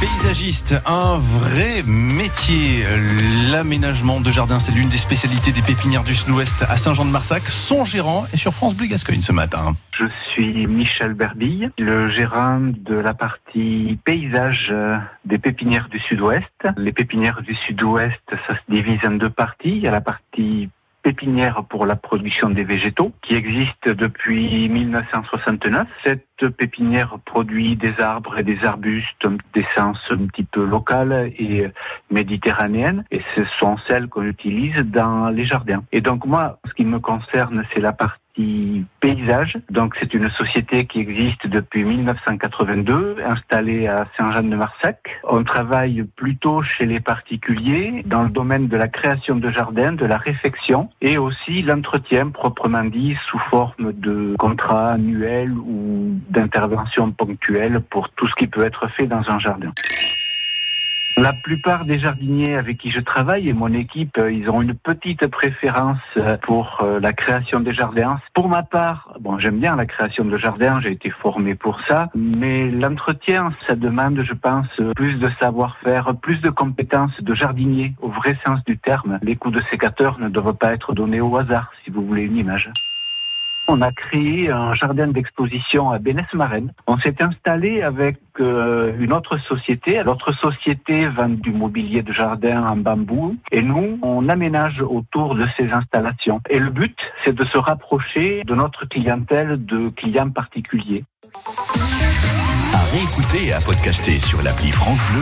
Paysagiste, un vrai métier. L'aménagement de jardin, c'est l'une des spécialités des pépinières du Sud-Ouest à Saint-Jean-de-Marsac. Son gérant est sur France Bleu Gascogne ce matin. Je suis Michel Berbille, le gérant de la partie paysage euh, des pépinières du Sud-Ouest. Les pépinières du Sud-Ouest, ça se divise en deux parties. Il y a la partie pépinière pour la production des végétaux qui existe depuis 1969. Cette pépinière produit des arbres et des arbustes d'essence un petit peu locale et méditerranéenne et ce sont celles qu'on utilise dans les jardins. Et donc moi, ce qui me concerne, c'est la partie paysage. Donc c'est une société qui existe depuis 1982, installée à Saint-Jean-de-Marsac. On travaille plutôt chez les particuliers dans le domaine de la création de jardins, de la réfection et aussi l'entretien proprement dit sous forme de contrat annuel ou d'intervention ponctuelle pour tout ce qui peut être fait dans un jardin. La plupart des jardiniers avec qui je travaille et mon équipe, euh, ils ont une petite préférence euh, pour euh, la création des jardins. Pour ma part, bon, j'aime bien la création de jardins, j'ai été formé pour ça, mais l'entretien, ça demande, je pense, plus de savoir-faire, plus de compétences de jardinier au vrai sens du terme. Les coups de sécateur ne doivent pas être donnés au hasard, si vous voulez une image on a créé un jardin d'exposition à Bénès-Marenne. On s'est installé avec euh, une autre société. L'autre société vend du mobilier de jardin en bambou et nous, on aménage autour de ces installations. Et le but, c'est de se rapprocher de notre clientèle de clients particuliers. À réécouter et à podcaster sur l'appli France Bleu